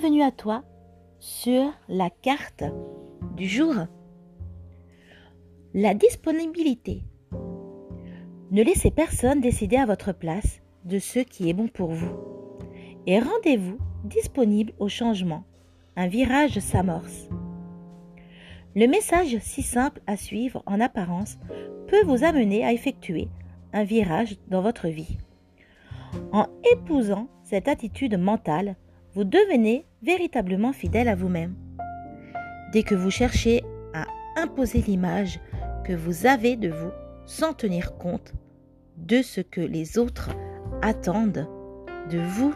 Bienvenue à toi sur la carte du jour. La disponibilité. Ne laissez personne décider à votre place de ce qui est bon pour vous. Et rendez-vous disponible au changement. Un virage s'amorce. Le message si simple à suivre en apparence peut vous amener à effectuer un virage dans votre vie. En épousant cette attitude mentale, vous devenez véritablement fidèle à vous-même. Dès que vous cherchez à imposer l'image que vous avez de vous sans tenir compte de ce que les autres attendent de vous,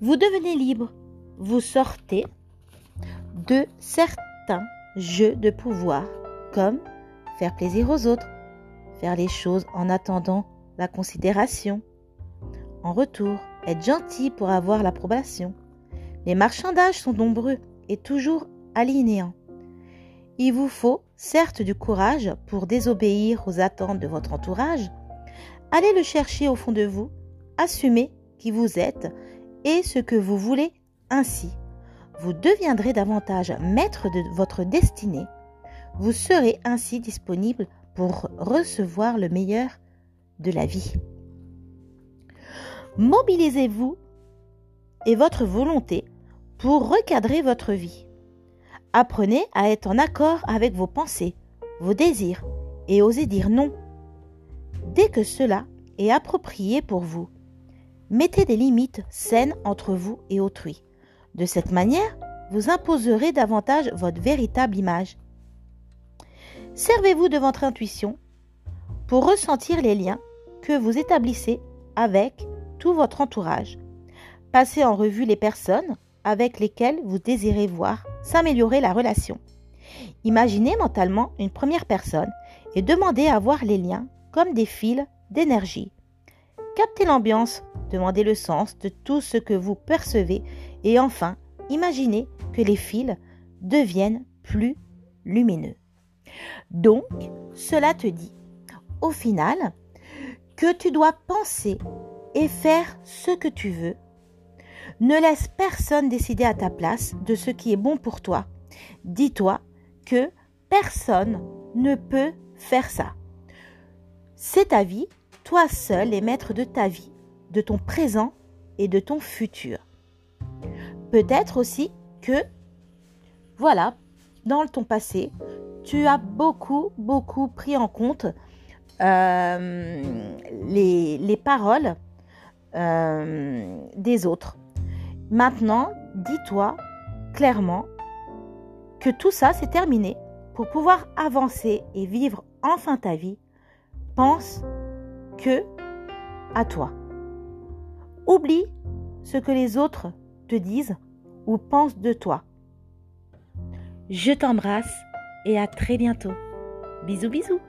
vous devenez libre. Vous sortez de certains jeux de pouvoir comme faire plaisir aux autres, faire les choses en attendant la considération, en retour, être gentil pour avoir l'approbation. Les marchandages sont nombreux et toujours alinéants. Il vous faut certes du courage pour désobéir aux attentes de votre entourage. Allez le chercher au fond de vous, assumez qui vous êtes et ce que vous voulez ainsi. Vous deviendrez davantage maître de votre destinée. Vous serez ainsi disponible pour recevoir le meilleur de la vie. Mobilisez-vous et votre volonté pour recadrer votre vie. Apprenez à être en accord avec vos pensées, vos désirs et osez dire non. Dès que cela est approprié pour vous, mettez des limites saines entre vous et autrui. De cette manière, vous imposerez davantage votre véritable image. Servez-vous de votre intuition pour ressentir les liens que vous établissez avec votre entourage. Passez en revue les personnes avec lesquelles vous désirez voir s'améliorer la relation. Imaginez mentalement une première personne et demandez à voir les liens comme des fils d'énergie. Captez l'ambiance, demandez le sens de tout ce que vous percevez et enfin, imaginez que les fils deviennent plus lumineux. Donc, cela te dit, au final, que tu dois penser et faire ce que tu veux. Ne laisse personne décider à ta place de ce qui est bon pour toi. Dis-toi que personne ne peut faire ça. C'est ta vie, toi seul est maître de ta vie, de ton présent et de ton futur. Peut-être aussi que, voilà, dans ton passé, tu as beaucoup, beaucoup pris en compte euh, les, les paroles euh, des autres. Maintenant, dis-toi clairement que tout ça, c'est terminé. Pour pouvoir avancer et vivre enfin ta vie, pense que à toi. Oublie ce que les autres te disent ou pensent de toi. Je t'embrasse et à très bientôt. Bisous bisous